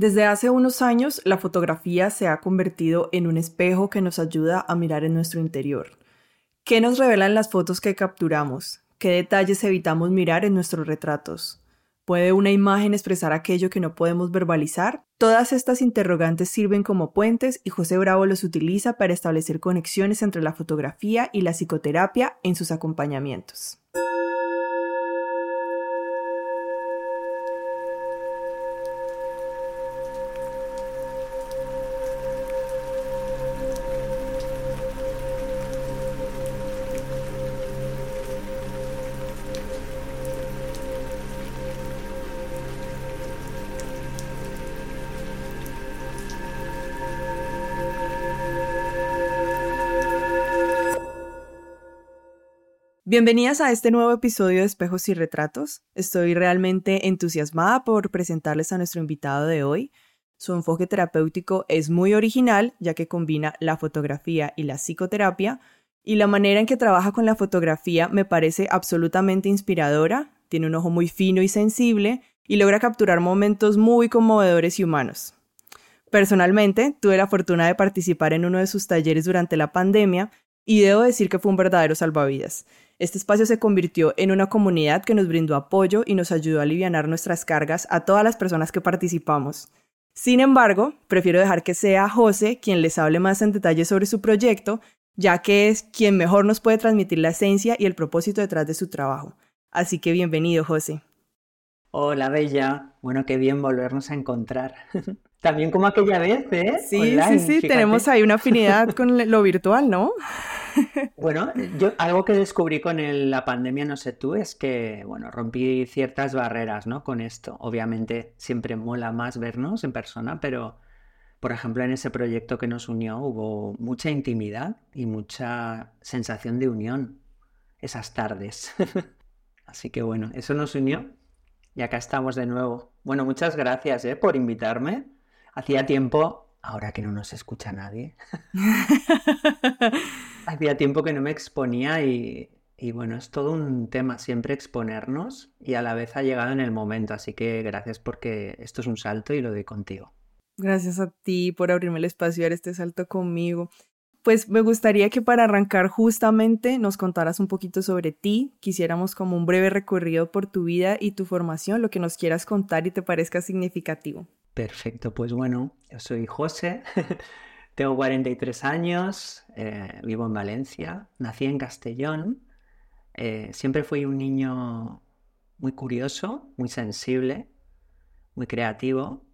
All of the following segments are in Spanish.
Desde hace unos años, la fotografía se ha convertido en un espejo que nos ayuda a mirar en nuestro interior. ¿Qué nos revelan las fotos que capturamos? ¿Qué detalles evitamos mirar en nuestros retratos? ¿Puede una imagen expresar aquello que no podemos verbalizar? Todas estas interrogantes sirven como puentes y José Bravo los utiliza para establecer conexiones entre la fotografía y la psicoterapia en sus acompañamientos. Bienvenidas a este nuevo episodio de Espejos y Retratos. Estoy realmente entusiasmada por presentarles a nuestro invitado de hoy. Su enfoque terapéutico es muy original, ya que combina la fotografía y la psicoterapia, y la manera en que trabaja con la fotografía me parece absolutamente inspiradora, tiene un ojo muy fino y sensible, y logra capturar momentos muy conmovedores y humanos. Personalmente, tuve la fortuna de participar en uno de sus talleres durante la pandemia, y debo decir que fue un verdadero salvavidas. Este espacio se convirtió en una comunidad que nos brindó apoyo y nos ayudó a aliviar nuestras cargas a todas las personas que participamos. Sin embargo, prefiero dejar que sea José quien les hable más en detalle sobre su proyecto, ya que es quien mejor nos puede transmitir la esencia y el propósito detrás de su trabajo. Así que bienvenido, José. Hola, Bella. Bueno, qué bien volvernos a encontrar. También como aquella vez, ¿eh? Sí, sí, sí, tenemos ahí una afinidad con lo virtual, ¿no? Bueno, yo algo que descubrí con la pandemia, no sé tú, es que, bueno, rompí ciertas barreras, ¿no? Con esto. Obviamente siempre mola más vernos en persona, pero, por ejemplo, en ese proyecto que nos unió hubo mucha intimidad y mucha sensación de unión esas tardes. Así que bueno, eso nos unió y acá estamos de nuevo. Bueno, muchas gracias ¿eh? por invitarme. Hacía tiempo ahora que no nos escucha nadie. Hacía tiempo que no me exponía y, bueno, es todo un tema siempre exponernos y a la vez ha llegado en el momento, así que gracias porque esto es un salto y lo doy contigo. Gracias a ti por abrirme el espacio y dar este salto conmigo. Pues me gustaría que para arrancar justamente nos contaras un poquito sobre ti, quisiéramos como un breve recorrido por tu vida y tu formación, lo que nos quieras contar y te parezca significativo. Perfecto, pues bueno, yo soy José, tengo 43 años, eh, vivo en Valencia, nací en Castellón, eh, siempre fui un niño muy curioso, muy sensible, muy creativo.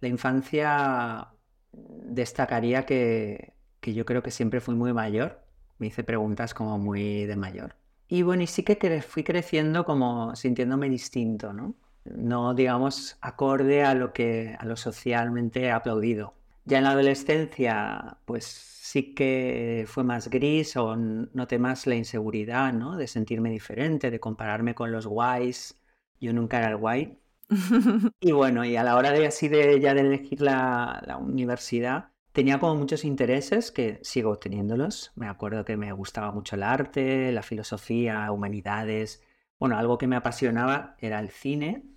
La infancia destacaría que, que yo creo que siempre fui muy mayor, me hice preguntas como muy de mayor. Y bueno, y sí que fui creciendo como sintiéndome distinto, ¿no? No digamos acorde a lo que a lo socialmente aplaudido. Ya en la adolescencia, pues sí que fue más gris o noté más la inseguridad, ¿no? De sentirme diferente, de compararme con los guays. Yo nunca era el guay. y bueno, y a la hora de así de ya de elegir la, la universidad, tenía como muchos intereses que sigo teniéndolos. Me acuerdo que me gustaba mucho el arte, la filosofía, humanidades. Bueno, algo que me apasionaba era el cine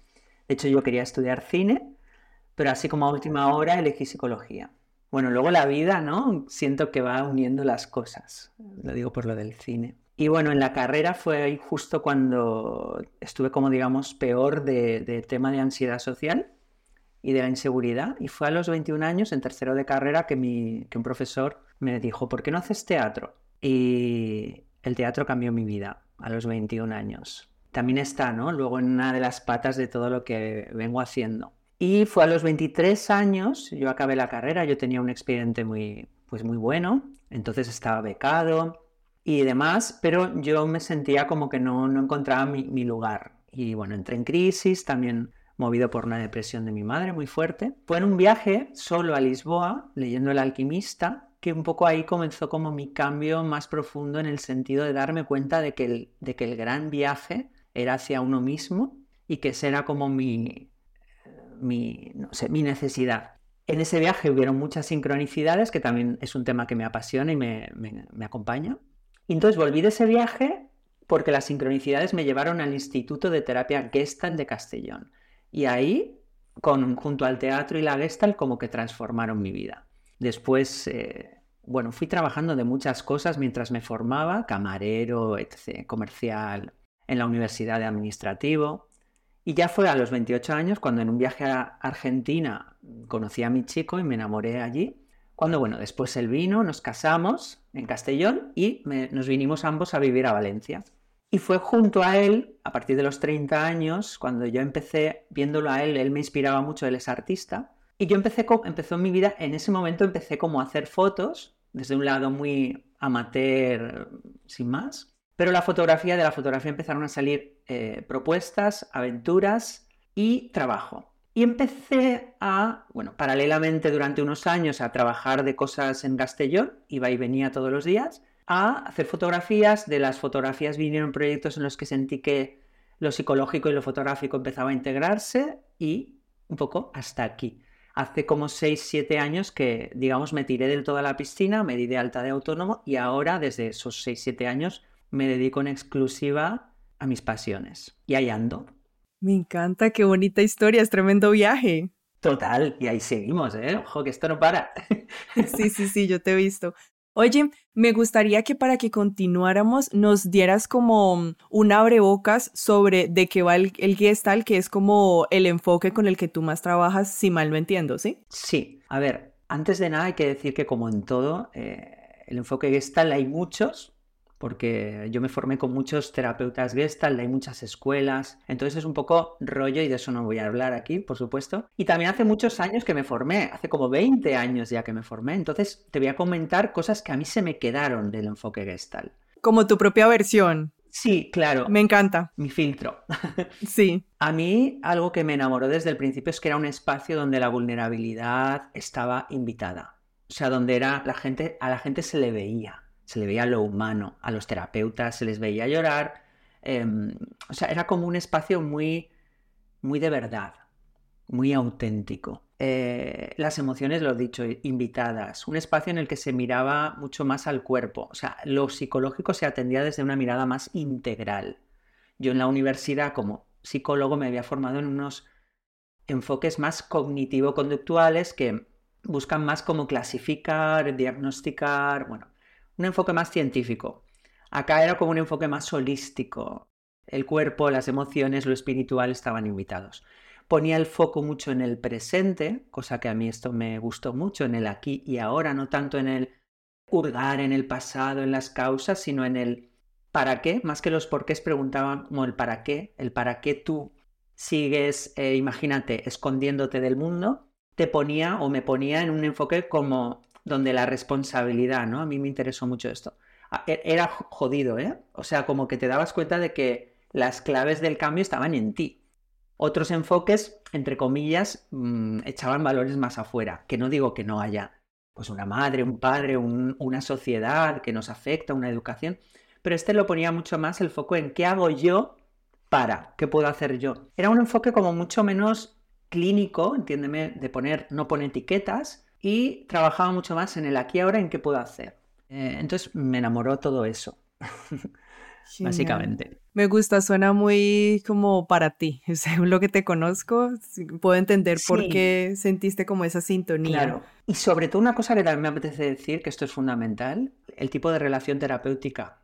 de hecho, yo quería estudiar cine, pero así como a última hora elegí psicología. Bueno, luego la vida, ¿no? Siento que va uniendo las cosas. Lo digo por lo del cine. Y bueno, en la carrera fue justo cuando estuve como, digamos, peor de, tema de ansiedad social y de la inseguridad. Y fue a los 21 años, en tercero de carrera, que, mi, que un profesor me dijo, ¿por qué no haces teatro? Y el teatro cambió mi vida a los 21 años también está, ¿no? Luego en una de las patas de todo lo que vengo haciendo. Y fue a los 23 años, yo acabé la carrera, yo tenía un expediente muy, pues muy bueno, entonces estaba becado y demás, pero yo me sentía como que no, no encontraba mi, mi lugar. Y bueno, entré en crisis, también movido por una depresión de mi madre muy fuerte. Fue en un viaje solo a Lisboa, leyendo El alquimista, que un poco ahí comenzó como mi cambio más profundo en el sentido de darme cuenta de que el, de que el gran viaje era hacia uno mismo y que esa era como mi, mi, no sé, mi necesidad. En ese viaje hubieron muchas sincronicidades, que también es un tema que me apasiona y me, me, acompaña. Y entonces volví de ese viaje porque las sincronicidades me llevaron al Instituto de Terapia Gestalt de Castellón. Y ahí con, junto al teatro y la Gestalt como que transformaron mi vida. Después, eh, bueno, fui trabajando de muchas cosas mientras me formaba, camarero, etc., comercial, en la Universidad de Administrativo. Y ya fue a los 28 años cuando en un viaje a Argentina conocí a mi chico y me enamoré allí. Cuando, bueno, después él vino, nos casamos en Castellón y nos vinimos ambos a vivir a Valencia. Y fue junto a él, a partir de los 30 años, cuando yo empecé viéndolo a él, él me inspiraba mucho, él es artista. Y yo empecé, empezó mi vida, en ese momento empecé como a hacer fotos, desde un lado muy amateur, sin más, pero la fotografía, de la fotografía empezaron a salir eh, propuestas, aventuras y trabajo. Y empecé a, bueno, paralelamente durante unos años a trabajar de cosas en Castellón, iba y venía todos los días, a hacer fotografías. De las fotografías vinieron proyectos en los que sentí que lo psicológico y lo fotográfico empezaba a integrarse y un poco hasta aquí. Hace como 6, 7 años que, digamos, me tiré del todo a la piscina, me di de alta de autónomo y ahora, desde esos 6, 7 años, me dedico en exclusiva a mis pasiones. Y ahí ando. Me encanta, qué bonita historia, es tremendo viaje. Total, y ahí seguimos, ¿eh? Ojo, que esto no para. sí, sí, sí, yo te he visto. Oye, me gustaría que para que continuáramos nos dieras como un abrebocas sobre de qué va el, el Gestalt, que es como el enfoque con el que tú más trabajas, si mal no entiendo, ¿sí? Sí, a ver, antes de nada hay que decir que como en todo, eh, el enfoque Gestalt hay muchos, porque yo me formé con muchos terapeutas Gestalt, hay muchas escuelas, entonces es un poco rollo y de eso no voy a hablar aquí, por supuesto. Y también hace muchos años que me formé, hace como 20 años ya que me formé, entonces te voy a comentar cosas que a mí se me quedaron del enfoque Gestalt. Como tu propia versión. Sí, claro. Me encanta. Mi filtro. Sí. A mí algo que me enamoró desde el principio es que era un espacio donde la vulnerabilidad estaba invitada. O sea, donde era la gente, a la gente se le veía se le veía lo humano, a los terapeutas se les veía llorar, em, o sea, era como un espacio muy, muy de verdad, muy auténtico. Eh, las emociones, lo he dicho, invitadas, un espacio en el que se miraba mucho más al cuerpo, o sea, lo psicológico se atendía desde una mirada más integral. Yo en la universidad como psicólogo me había formado en unos enfoques más cognitivo-conductuales que buscan más como clasificar, diagnosticar, bueno, un enfoque más científico. Acá era como un enfoque más holístico. El cuerpo, las emociones, lo espiritual estaban invitados. Ponía el foco mucho en el presente, cosa que a mí esto me gustó mucho, en el aquí y ahora, no tanto en el hurgar en el pasado, en las causas, sino en el para qué, más que los porqués preguntaban como el para qué, el para qué tú sigues, eh, imagínate, escondiéndote del mundo, te ponía o me ponía en un enfoque como donde la responsabilidad, ¿no? A mí me interesó mucho esto. Ah, e, era jodido, ¿eh? O sea, como que te dabas cuenta de que las claves del cambio estaban en ti. Otros enfoques, entre comillas, mm, echaban valores más afuera, que no digo que no haya pues una madre, un padre, una sociedad que nos afecta, una educación, pero este lo ponía mucho más el foco en qué hago yo para, qué puedo hacer yo. Era un enfoque como mucho menos clínico, entiéndeme, de poner, no pone etiquetas, y trabajaba mucho más en el aquí ahora en qué puedo hacer. Eh, entonces me enamoró todo eso, básicamente. Me gusta, suena muy como para ti. Según lo que te conozco, puedo entender por qué sentiste como esa sintonía. Claro. Y sobre todo una cosa que también me apetece decir, que esto es fundamental, el tipo de relación terapéutica.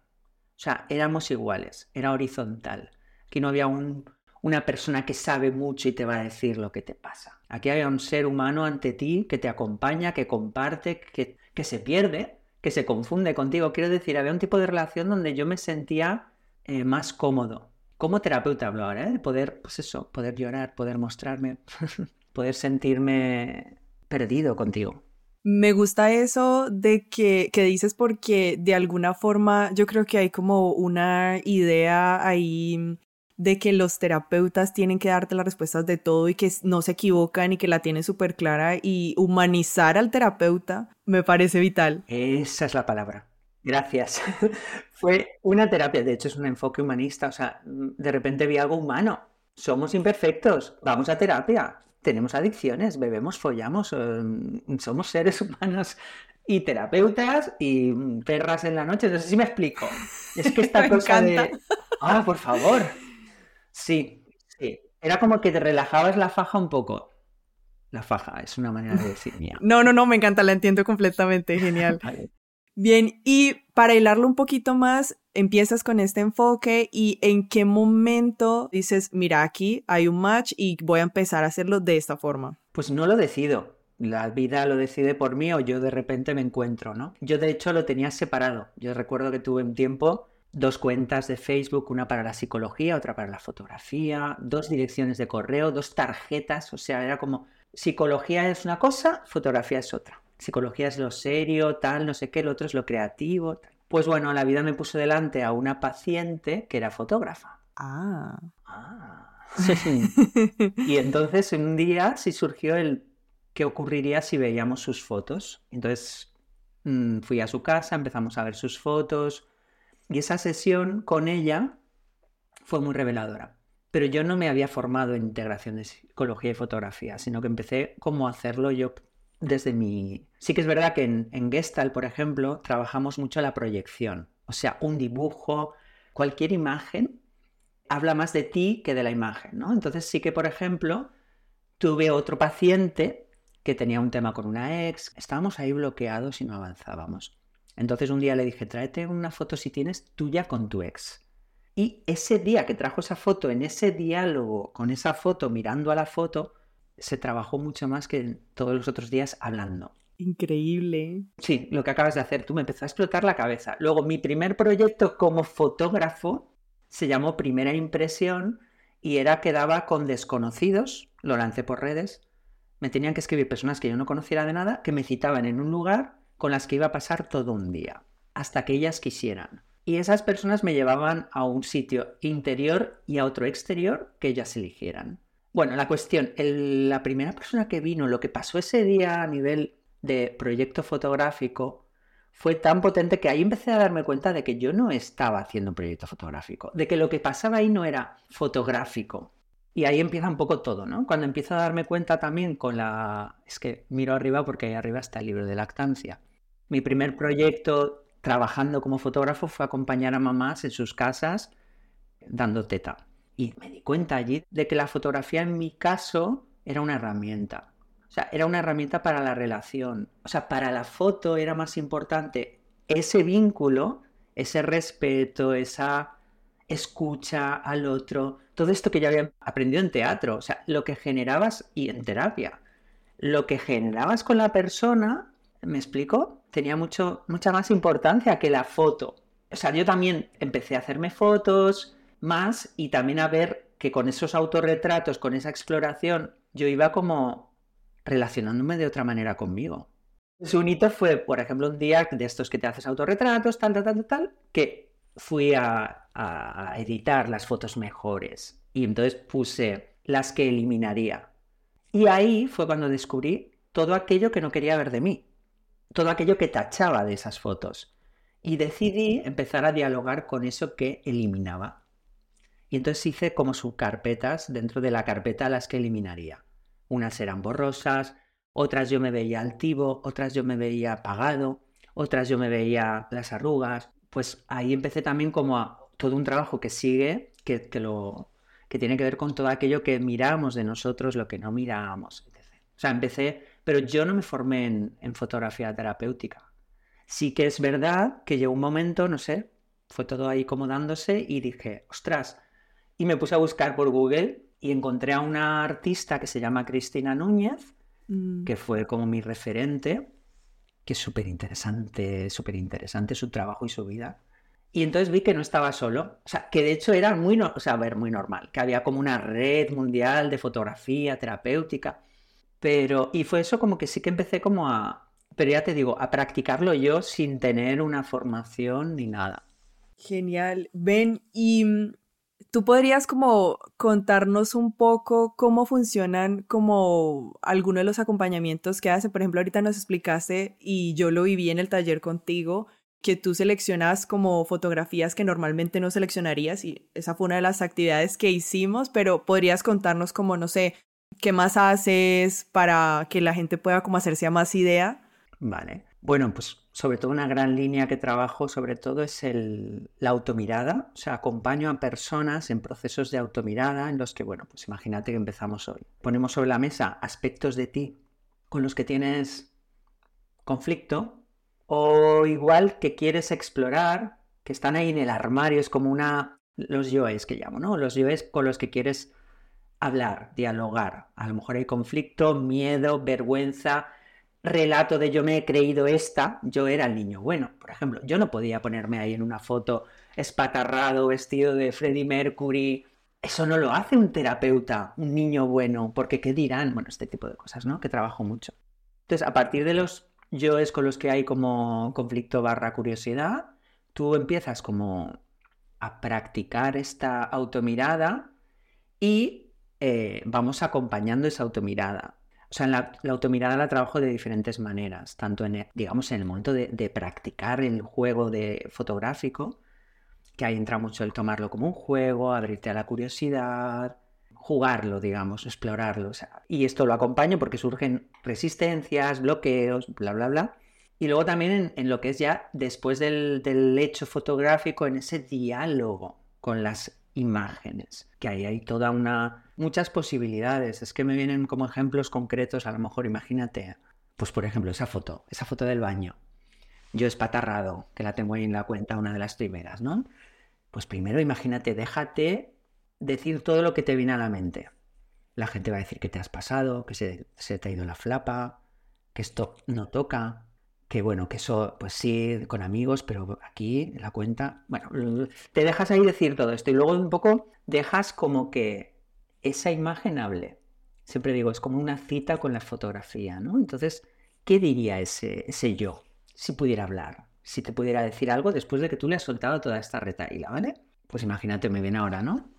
O sea, éramos iguales, era horizontal. Aquí no había un, una persona que sabe mucho y te va a decir lo que te pasa. Aquí hay un ser humano ante ti que te acompaña, que comparte, que, que se pierde, que se confunde contigo. Quiero decir, había un tipo de relación donde yo me sentía eh, más cómodo. Como terapeuta hablo ahora, ¿eh? De poder, pues eso, poder llorar, poder mostrarme, poder sentirme perdido contigo. Me gusta eso de que, que, dices porque de alguna forma yo creo que hay como una idea ahí de que los terapeutas tienen que darte las respuestas de todo y que no se equivocan y que la tienen súper clara y humanizar al terapeuta me parece vital. Esa es la palabra. Gracias. Fue una terapia, de hecho es un enfoque humanista, o sea, de repente vi algo humano. Somos imperfectos, vamos a terapia, tenemos adicciones, bebemos, follamos, em, somos seres humanos y terapeutas y perras en la noche. No sé si me explico. Es que esta cosa de. Ah, por favor. Sí, sí. Era como que te relajabas la faja un poco. la faja, es una manera de decir mía. No, no, no, me encanta, la entiendo completamente, genial. Bien, y para hilarlo un poquito más, empiezas con este enfoque y en qué momento dices, mira, aquí hay un match y voy a empezar a hacerlo de esta forma. Pues no lo decido. La vida lo decide por mí o yo de repente me encuentro, ¿no? Yo de hecho lo tenía separado. Yo recuerdo que tuve un tiempo dos cuentas de Facebook, una para la psicología, otra para la fotografía, dos direcciones de correo, dos tarjetas, o sea, era como psicología es una cosa, fotografía es otra. Psicología es lo serio, tal, no sé qué, lo otro es lo creativo. Pues bueno, la vida me puso delante a una paciente que era fotógrafa. Ah. Ah. y entonces un día sí surgió el qué ocurriría si veíamos sus fotos. Entonces mm, fui a su casa, empezamos a ver sus fotos, y esa sesión con ella fue muy reveladora. Pero yo no me había formado en integración de psicología y fotografía, sino que empecé como a hacerlo yo desde mi... Sí que es verdad que en, en Gestalt, por ejemplo, trabajamos mucho la proyección. O sea, un dibujo, cualquier imagen habla más de ti que de la imagen, ¿no? Entonces sí que, por ejemplo, tuve otro paciente que tenía un tema con una ex, estábamos ahí bloqueados y no avanzábamos. Entonces un día le dije, tráete una foto si tienes tuya con tu ex. Y ese día que trajo esa foto, en ese diálogo con esa foto, mirando a la foto, se trabajó mucho más que todos los otros días hablando. Increíble. Sí, lo que acabas de hacer, tú me empezó a explotar la cabeza. Luego, mi primer proyecto como fotógrafo se llamó Primera Impresión y era que daba con desconocidos, lo lancé por redes, me tenían que escribir personas que yo no conociera de nada, que me citaban en un lugar con las que iba a pasar todo un día, hasta que ellas quisieran. Y esas personas me llevaban a un sitio interior y a otro exterior que ellas eligieran. Bueno, la cuestión, la primera persona que vino, lo que pasó ese día a nivel de proyecto fotográfico, fue tan potente que ahí empecé a darme cuenta de que yo no estaba haciendo un proyecto fotográfico, de que lo que pasaba ahí no era fotográfico. Y ahí empieza un poco todo, ¿no? Cuando empiezo a darme cuenta también con la... Es que miro arriba porque ahí arriba está el libro de lactancia. Mi primer proyecto trabajando como fotógrafo fue acompañar a mamás en sus casas dando teta. Y me di cuenta allí de que la fotografía en mi caso era una herramienta. O sea, era una herramienta para la relación. O sea, para la foto era más importante ese vínculo, ese respeto, esa escucha al otro, todo esto que ya había aprendido en teatro, o sea, lo que generabas y en terapia, lo que generabas con la persona, ¿me explico? tenía mucho, mucha más importancia que la foto. O sea, yo también empecé a hacerme fotos más y también a ver que con esos autorretratos, con esa exploración, yo iba como relacionándome de otra manera conmigo. Su hito fue, por ejemplo, un día de estos que te haces autorretratos, tal, tal, tal, tal, que fui a, a editar las fotos mejores. Y entonces puse las que eliminaría. Y ahí fue cuando descubrí todo aquello que no quería ver de mí todo aquello que tachaba de esas fotos. Y decidí empezar a dialogar con eso que eliminaba. Y entonces hice como subcarpetas dentro de la carpeta las que eliminaría. Unas eran borrosas, otras yo me veía altivo, otras yo me veía apagado, otras yo me veía las arrugas. Pues ahí empecé también como a todo un trabajo que sigue, que, lo, que tiene que ver con todo aquello que miramos de nosotros, lo que no miramos, etc. O sea, empecé pero yo no me formé en, fotografía terapéutica. Sí que es verdad que llegó un momento, no sé, fue todo ahí como dándose y dije, ostras, y me puse a buscar por Google y encontré a una artista que se llama Cristina Núñez, mm. que fue como mi referente, que es súper interesante, súper interesante su trabajo y su vida. Y entonces vi que no estaba solo, o sea, que de hecho era muy, o sea, ver, muy normal, que había como una red mundial de fotografía terapéutica. Pero, y fue eso como que sí que empecé como a, pero ya te digo, a practicarlo yo sin tener una formación ni nada. Genial. Ven, y mm, tú podrías como contarnos un poco cómo funcionan como algunos de los acompañamientos que hace. Por ejemplo, ahorita nos explicaste y yo lo viví en el taller contigo que tú seleccionas como fotografías que normalmente no seleccionarías y esa fue una de las actividades que hicimos, pero podrías contarnos como, no sé, ¿Qué más haces para que la gente pueda como hacerse a más idea? Vale. Bueno, pues sobre todo una gran línea que trabajo, sobre todo es el, la automirada. O sea, acompaño a personas en procesos de automirada en los que, bueno, pues imagínate que empezamos hoy. Ponemos sobre la mesa aspectos de ti con los que tienes conflicto o igual que quieres explorar, que están ahí en el armario, es como una... los yoes que llamo, ¿no? Los yoes con los que quieres hablar, dialogar. A lo mejor hay conflicto, miedo, vergüenza, relato de yo me he creído esta, yo era el niño bueno. Por ejemplo, yo no podía ponerme ahí en una foto espatarrado, vestido de Freddie Mercury. Eso no lo hace un terapeuta, un niño bueno, porque ¿qué dirán? Bueno, este tipo de cosas, ¿no? Que trabajo mucho. Entonces, a partir de los yoes con los que hay como conflicto barra curiosidad, tú empiezas como a practicar esta automirada y eh, vamos acompañando esa automirada. O sea, la, automirada la trabajo de diferentes maneras, tanto en, digamos, en el momento de, practicar el juego de fotográfico, que ahí entra mucho el tomarlo como un juego, abrirte a la curiosidad, jugarlo, digamos, explorarlo. y esto lo acompaño porque surgen resistencias, bloqueos, bla, bla, bla. Y luego también en, lo que es ya después del, hecho fotográfico, en ese diálogo con las imágenes, que ahí hay toda una... muchas posibilidades. Es que me vienen como ejemplos concretos, a lo mejor imagínate, pues por ejemplo, esa foto, esa foto del baño. Yo espatarrado, que la tengo ahí en la cuenta, una de las primeras, ¿no? Pues primero imagínate, déjate decir todo lo que te viene a la mente. La gente va a decir que te has pasado, que se, te ha ido la flapa, que esto no toca, que bueno, que eso, pues sí, con amigos, pero aquí la cuenta, bueno, te dejas ahí decir todo esto y luego un poco dejas como que esa imagen hable. Siempre digo, es como una cita con la fotografía, ¿no? Entonces, ¿qué diría ese, ese yo si pudiera hablar? Si te pudiera decir algo después de que tú le has soltado toda esta retaíla, ¿vale? Pues imagínate, me viene ahora, ¿no?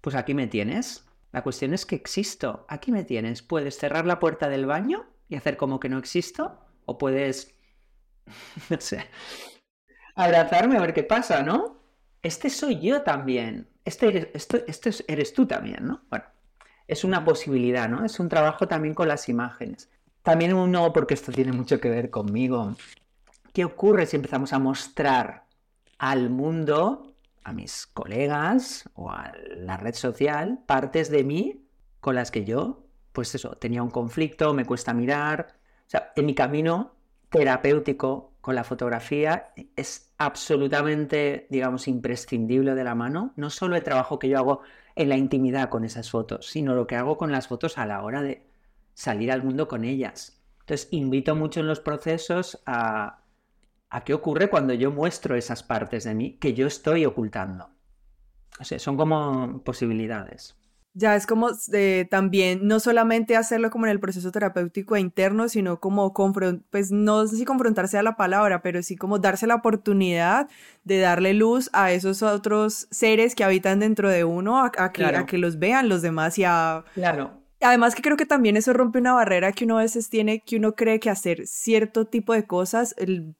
Pues aquí me tienes. La cuestión es que existo. Aquí me tienes. Puedes cerrar la puerta del baño y hacer como que no existo. O puedes, no sé, abrazarme a ver qué pasa, ¿no? Este soy yo también. Este eres, esto, este eres tú también, ¿no? Bueno, es una posibilidad, ¿no? Es un trabajo también con las imágenes. También uno, porque esto tiene mucho que ver conmigo. ¿Qué ocurre si empezamos a mostrar al mundo a mis colegas o a la red social partes de mí con las que yo, pues eso, tenía un conflicto, me cuesta mirar. O sea, en mi camino terapéutico con la fotografía es absolutamente, digamos, imprescindible de la mano. No solo el trabajo que yo hago en la intimidad con esas fotos, sino lo que hago con las fotos a la hora de salir al mundo con ellas. Entonces, invito mucho en los procesos a a qué ocurre cuando yo muestro esas partes de mí que yo estoy ocultando. O sea, son como posibilidades. Ya es como también no solamente hacerlo como en el proceso terapéutico interno, sino como pues no sé si confrontarse a la palabra, pero sí como darse la oportunidad de darle luz a esos otros seres que habitan dentro de uno, a, que, a que, los vean los demás y a, claro. Además que creo que también eso rompe una barrera que uno a veces tiene, que uno cree que hacer cierto tipo de cosas,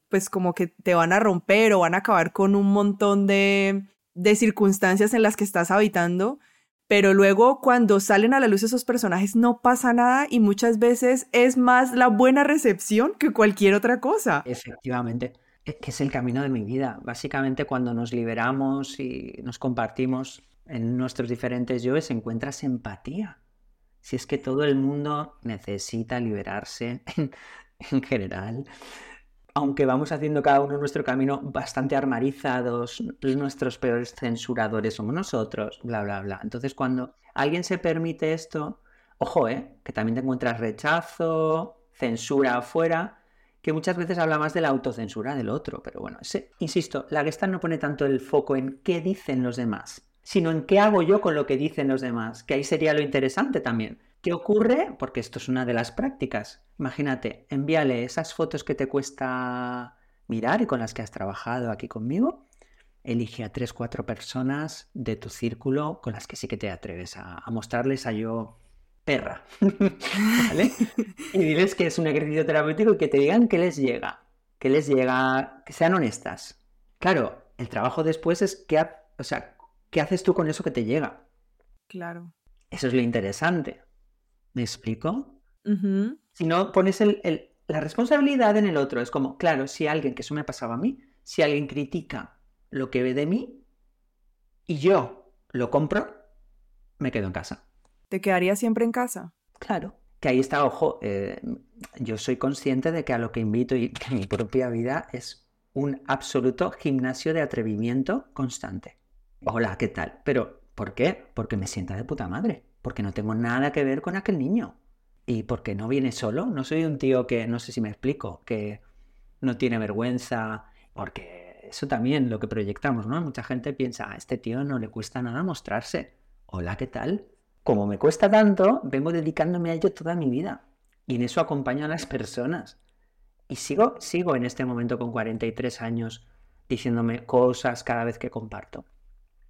pues como que te van a romper o van a acabar con un montón de, de circunstancias en las que estás habitando. Pero luego cuando salen a la luz esos personajes no pasa nada y muchas veces es más la buena recepción que cualquier otra cosa. Efectivamente, es que es el camino de mi vida. Básicamente cuando nos liberamos y nos compartimos en nuestros diferentes yoes encuentras empatía si es que todo el mundo necesita liberarse en, general, aunque vamos haciendo cada uno nuestro camino bastante armarizados, nuestros peores censuradores somos nosotros, bla, bla, bla. Entonces, cuando alguien se permite esto, ojo, ¿eh? que también te encuentras rechazo, censura afuera, que muchas veces habla más de la autocensura del otro, pero bueno, insisto, la Gestalt no pone tanto el foco en qué dicen los demás, sino en qué hago yo con lo que dicen los demás, que ahí sería lo interesante también. ¿Qué ocurre? Porque esto es una de las prácticas. Imagínate, envíale esas fotos que te cuesta mirar y con las que has trabajado aquí conmigo. Elige a tres, cuatro personas de tu círculo con las que sí que te atreves a, mostrarles a yo perra. ¿Vale? y diles que es un ejercicio terapéutico y que te digan que les llega. Que les llega, que sean honestas. Claro, el trabajo después es que, o sea, ¿qué haces tú con eso que te llega? Claro. Eso es lo interesante. ¿Me explico? Si no pones el, la responsabilidad en el otro. Es como, claro, si alguien, que eso me pasaba a mí, si alguien critica lo que ve de mí y yo lo compro, me quedo en casa. ¿Te quedaría siempre en casa? Claro. Que ahí está, ojo, eh, yo soy consciente de que a lo que invito y que mi propia vida es un absoluto gimnasio de atrevimiento constante. Hola, ¿qué tal? Pero, ¿por qué? Porque me sienta de puta madre. Porque no tengo nada que ver con aquel niño. Y porque no viene solo. No soy un tío que, no sé si me explico, que no tiene vergüenza. Porque eso también lo que proyectamos, ¿no? Mucha gente piensa, a este tío no le cuesta nada mostrarse. Hola, ¿qué tal? Como me cuesta tanto, vengo dedicándome a ello toda mi vida. Y en eso acompaño a las personas. Y sigo, sigo en este momento con 43 años diciéndome cosas cada vez que comparto.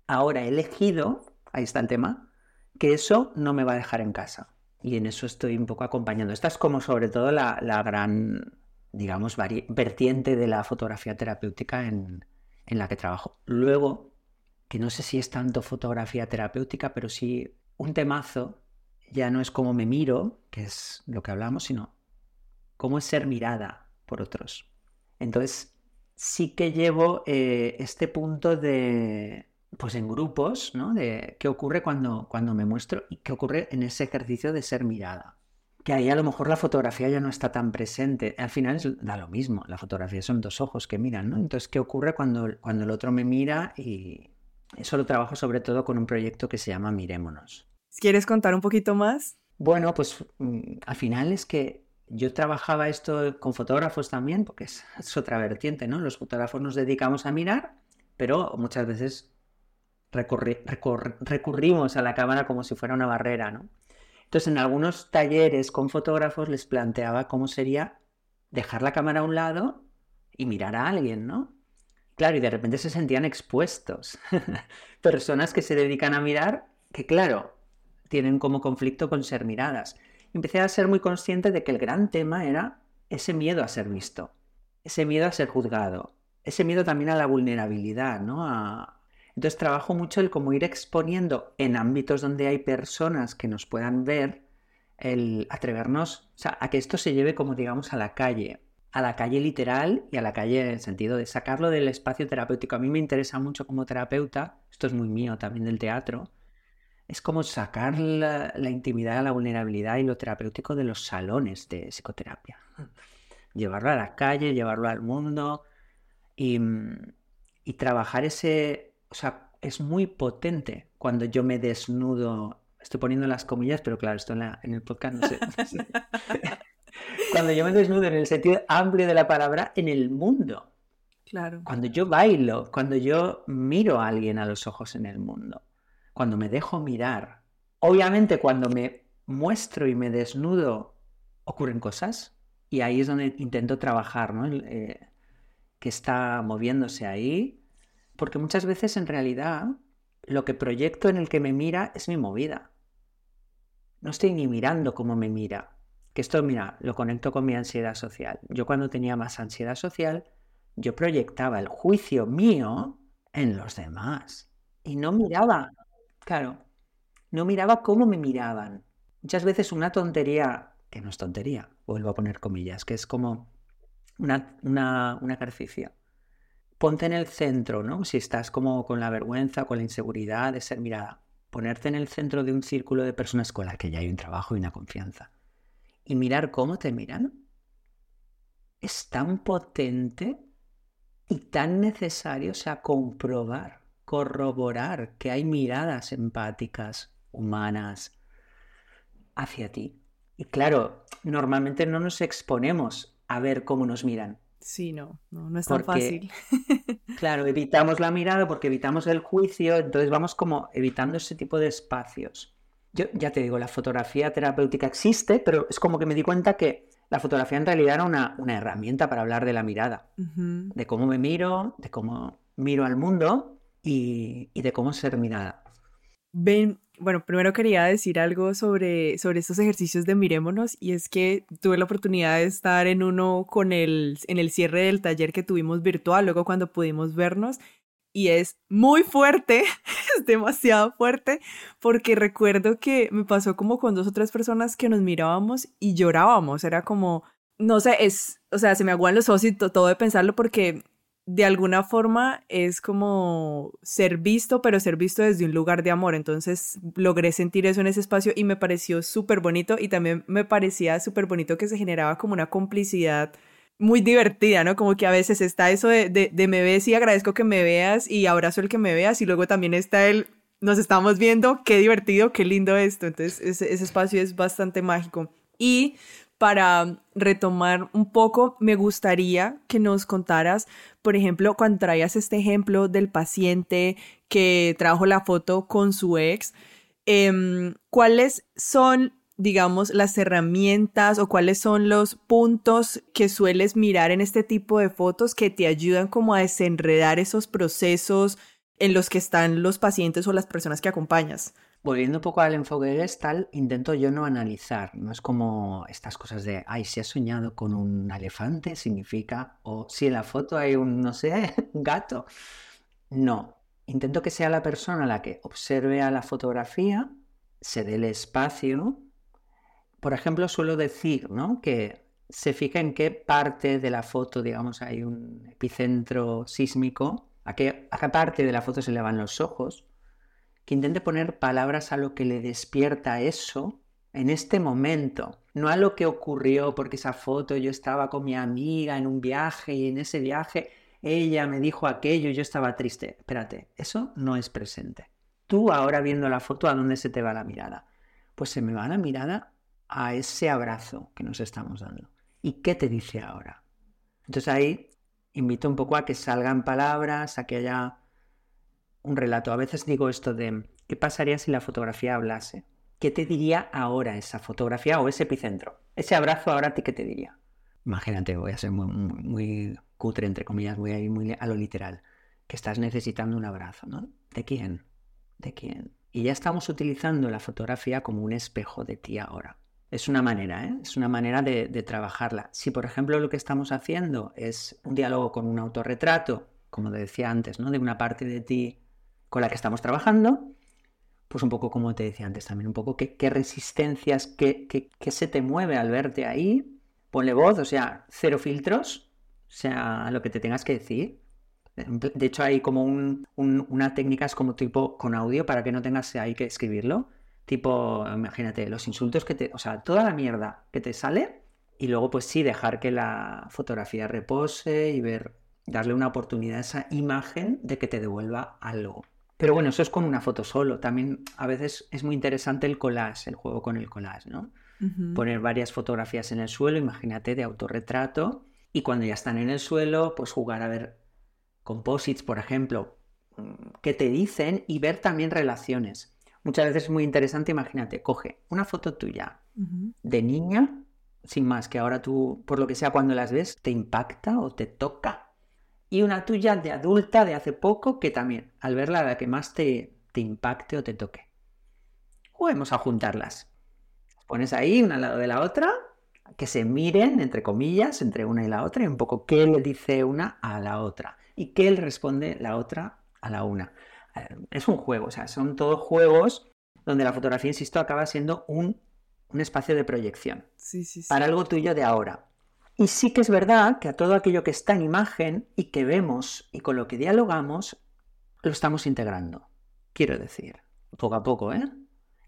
Ahora he elegido, ahí está el tema, que eso no me va a dejar en casa. Y en eso estoy un poco acompañando. Esta es como sobre todo la, gran, digamos, vertiente de la fotografía terapéutica en, en la que trabajo. Luego, que no sé si es tanto fotografía terapéutica, pero sí un temazo, ya no es cómo me miro, que es lo que hablamos, sino cómo es ser mirada por otros. Entonces, sí que llevo eh, este punto de, pues en grupos, ¿no? De qué ocurre cuando, cuando me muestro y qué ocurre en ese ejercicio de ser mirada. Que ahí a lo mejor la fotografía ya no está tan presente. Al final da lo mismo. La fotografía son dos ojos que miran, ¿no? Entonces, ¿qué ocurre cuando, cuando el otro me mira? Y eso lo trabajo sobre todo con un proyecto que se llama Mirémonos. ¿Quieres contar un poquito más? Bueno, pues mm, al final es que yo trabajaba esto con fotógrafos también, porque es, otra vertiente, ¿no? Los fotógrafos nos dedicamos a mirar, pero muchas veces recurrimos a la cámara como si fuera una barrera, ¿no? Entonces, en algunos talleres con fotógrafos les planteaba cómo sería dejar la cámara a un lado y mirar a alguien, ¿no? Claro, y de repente se sentían expuestos. Personas que se dedican a mirar, que claro, tienen como conflicto con ser miradas empecé a ser muy consciente de que el gran tema era ese miedo a ser visto, ese miedo a ser juzgado, ese miedo también a la vulnerabilidad, ¿no? Entonces trabajo mucho el cómo ir exponiendo en ámbitos donde hay personas que nos puedan ver, el atrevernos, o sea, a que esto se lleve como digamos a la calle, a la calle literal y a la calle en el sentido de sacarlo del espacio terapéutico. A mí me interesa mucho como terapeuta, esto es muy mío también del teatro, es como sacar la, intimidad, la vulnerabilidad y lo terapéutico de los salones de psicoterapia. Llevarlo a la calle, llevarlo al mundo y, trabajar ese... O sea, es muy potente cuando yo me desnudo. Estoy poniendo las comillas, pero claro, esto en, el podcast no sé. cuando yo me desnudo en el sentido amplio de la palabra, en el mundo. Claro. Cuando yo bailo, cuando yo miro a alguien a los ojos en el mundo cuando me dejo mirar. Obviamente cuando me muestro y me desnudo ocurren cosas y ahí es donde intento trabajar, ¿no? Eh, que está moviéndose ahí, porque muchas veces en realidad lo que proyecto en el que me mira es mi movida. No estoy ni mirando cómo me mira. Que esto, mira, lo conecto con mi ansiedad social. Yo cuando tenía más ansiedad social, yo proyectaba el juicio mío en los demás y no miraba Claro, no miraba cómo me miraban. Muchas veces una tontería, que no es tontería, vuelvo a poner comillas, que es como una, una. Ponte en el centro, ¿no? Si estás como con la vergüenza, con la inseguridad de ser mirada, ponerte en el centro de un círculo de personas con las que ya hay un trabajo y una confianza. Y mirar cómo te miran. Es tan potente y tan necesario, o comprobar corroborar que hay miradas empáticas, humanas, hacia ti. Y claro, normalmente no nos exponemos a ver cómo nos miran. Sí, no, no, es tan fácil. claro, evitamos la mirada porque evitamos el juicio, entonces vamos como evitando ese tipo de espacios. Yo ya te digo, la fotografía terapéutica existe, pero es como que me di cuenta que la fotografía en realidad era una, herramienta para hablar de la mirada, de cómo me miro, de cómo miro al mundo y, de cómo ser mirada. Ben, bueno, primero quería decir algo sobre, sobre estos ejercicios de Mirémonos y es que tuve la oportunidad de estar en uno con el, en el cierre del taller que tuvimos virtual, luego cuando pudimos vernos y es muy fuerte, es demasiado fuerte, porque recuerdo que me pasó como con dos o tres personas que nos mirábamos y llorábamos, era como, no sé, es, o sea, se me aguan los ojos y todo de pensarlo porque de alguna forma es como ser visto, pero ser visto desde un lugar de amor. Entonces logré sentir eso en ese espacio y me pareció súper bonito y también me parecía súper bonito que se generaba como una complicidad muy divertida, ¿no? Como que a veces está eso de, de, me ves y agradezco que me veas y abrazo el que me veas y luego también está el nos estamos viendo, qué divertido, qué lindo esto. Entonces ese, ese espacio es bastante mágico. Y para retomar un poco, me gustaría que nos contaras, por ejemplo, cuando traías este ejemplo del paciente que trajo la foto con su ex, em, ¿cuáles son digamos, las herramientas o cuáles son los puntos que sueles mirar en este tipo de fotos que te ayudan como a desenredar esos procesos en los que están los pacientes o las personas que acompañas? Volviendo un poco al enfoque gestal, intento yo no analizar. No es como estas cosas de, ay, si has soñado con un elefante, significa, o si en la foto hay un, no sé, un gato. No. Intento que sea la persona la que observe a la fotografía, se dé el espacio por ejemplo, suelo decir ¿no? que se fija en qué parte de la foto, digamos, hay un epicentro sísmico, a qué, a qué parte de la foto se le van los ojos, que intente poner palabras a lo que le despierta eso en este momento, no a lo que ocurrió porque esa foto yo estaba con mi amiga en un viaje y en ese viaje ella me dijo aquello y yo estaba triste. Espérate, eso no es presente. Tú ahora viendo la foto, ¿a dónde se te va la mirada? Pues se me va la mirada a ese abrazo que nos estamos dando. ¿Y qué te dice ahora? Entonces ahí invito un poco a que salgan palabras, a que haya un relato. A veces digo esto de, ¿qué pasaría si la fotografía hablase? ¿Qué te diría ahora esa fotografía o ese epicentro? Ese abrazo ahora ¿qué te diría? Imagínate, voy a ser muy, cutre, entre comillas, voy a ir muy a lo literal, que estás necesitando un abrazo, ¿no? ¿De quién? ¿De quién? Y ya estamos utilizando la fotografía como un espejo de ti ahora. Es una manera, ¿eh? es una manera de, trabajarla. Si, por ejemplo, lo que estamos haciendo es un diálogo con un autorretrato, como decía antes, ¿no? De una parte de ti con la que estamos trabajando, pues un poco como te decía antes también, un poco qué, resistencias, qué, se te mueve al verte ahí. Ponle voz, o sea, cero filtros, o sea, lo que te tengas que decir. De hecho, hay como una técnica, es como tipo con audio para que no tengas ahí que escribirlo Tipo, imagínate, los insultos que te. O sea, toda la mierda que te sale. Y luego, pues sí, dejar que la fotografía repose y ver. Darle una oportunidad a esa imagen de que te devuelva algo. Pero bueno, eso es con una foto solo. También a veces es muy interesante el collage, el juego con el collage, ¿no? Poner varias fotografías en el suelo, imagínate, de autorretrato. Y cuando ya están en el suelo, pues jugar a ver composites, por ejemplo, mm, qué te dicen y ver también relaciones muchas veces es muy interesante, imagínate, coge una foto tuya de niña, sin más, que ahora tú, por lo que sea, cuando las ves, te impacta o te toca. Y una tuya de adulta de hace poco, que también, al verla, la que más te, te impacte o te toque. Juguemos a juntarlas. Pones ahí una al lado de la otra, que se miren, entre comillas, entre una y la otra, y un poco qué le dice una a la otra. Y qué le responde la otra a la una es un juego, o sea, son todos juegos donde la fotografía, insisto, acaba siendo un, espacio de proyección sí, sí, sí. para algo tuyo de ahora. Y sí que es verdad que a todo aquello que está en imagen y que vemos y con lo que dialogamos, lo estamos integrando. Quiero decir, poco a poco, ¿eh?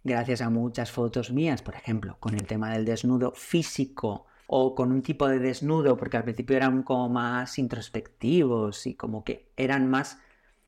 Gracias a muchas fotos mías, por ejemplo, con el tema del desnudo físico o con un tipo de desnudo, porque al principio eran como más introspectivos y como que eran más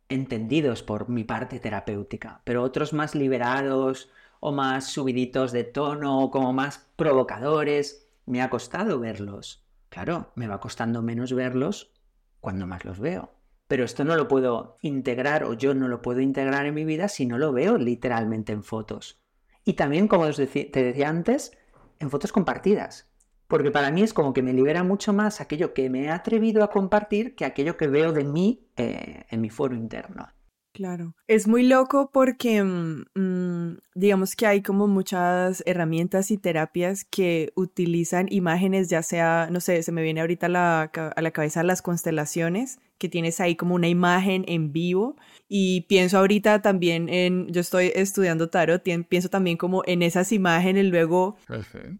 entendidos por mi parte terapéutica, pero otros más liberados o más subiditos de tono o como más provocadores, me ha costado verlos. Claro, me va costando menos verlos cuando más los veo. Pero esto no lo puedo integrar o yo no lo puedo integrar en mi vida si no lo veo literalmente en fotos. Y también, como te decía antes, en fotos compartidas. Porque para mí es como que me libera mucho más aquello que me he atrevido a compartir que aquello que veo de mí eh, en mi foro interno. Claro, es muy loco porque mm, mm, digamos que hay como muchas herramientas y terapias que utilizan imágenes, ya sea, no sé, se me viene ahorita a la cabeza las constelaciones, que tienes ahí como una imagen en vivo. Y pienso ahorita también en, yo estoy estudiando tarot, pienso también como en esas imágenes, luego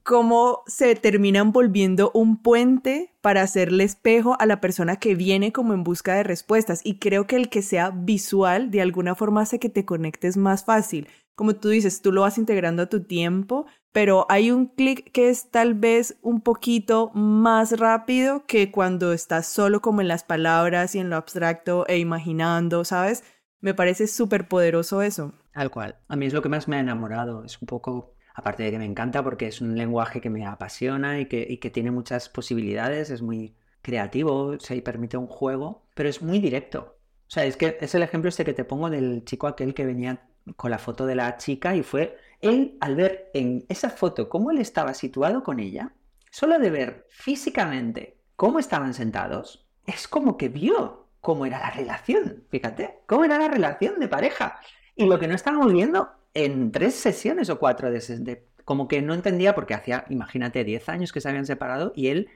cómo se terminan volviendo un puente para hacerle espejo a la persona que viene como en busca de respuestas. Y creo que el que sea visual de alguna forma hace que te conectes más fácil. Como tú dices, tú lo vas integrando a tu tiempo, pero hay un clic que es tal vez un poquito más rápido que cuando estás solo como en las palabras y en lo abstracto e imaginando, ¿sabes? Me parece súper poderoso eso. Tal cual. A mí es lo que más me ha enamorado. Es un poco, aparte de que me encanta porque es un lenguaje que me apasiona y que, que tiene muchas posibilidades, es muy creativo, o sea, permite un juego, pero es muy directo. O sea, es que es el ejemplo este que te pongo del chico aquel que venía con la foto de la chica y fue él al ver en esa foto cómo él estaba situado con ella, solo de ver físicamente cómo estaban sentados, es como que vio cómo era la relación, fíjate, cómo era la relación de pareja. Y lo que no estábamos viendo en tres sesiones o cuatro de, como que no entendía porque hacía, imagínate, 10 años que se habían separado y él,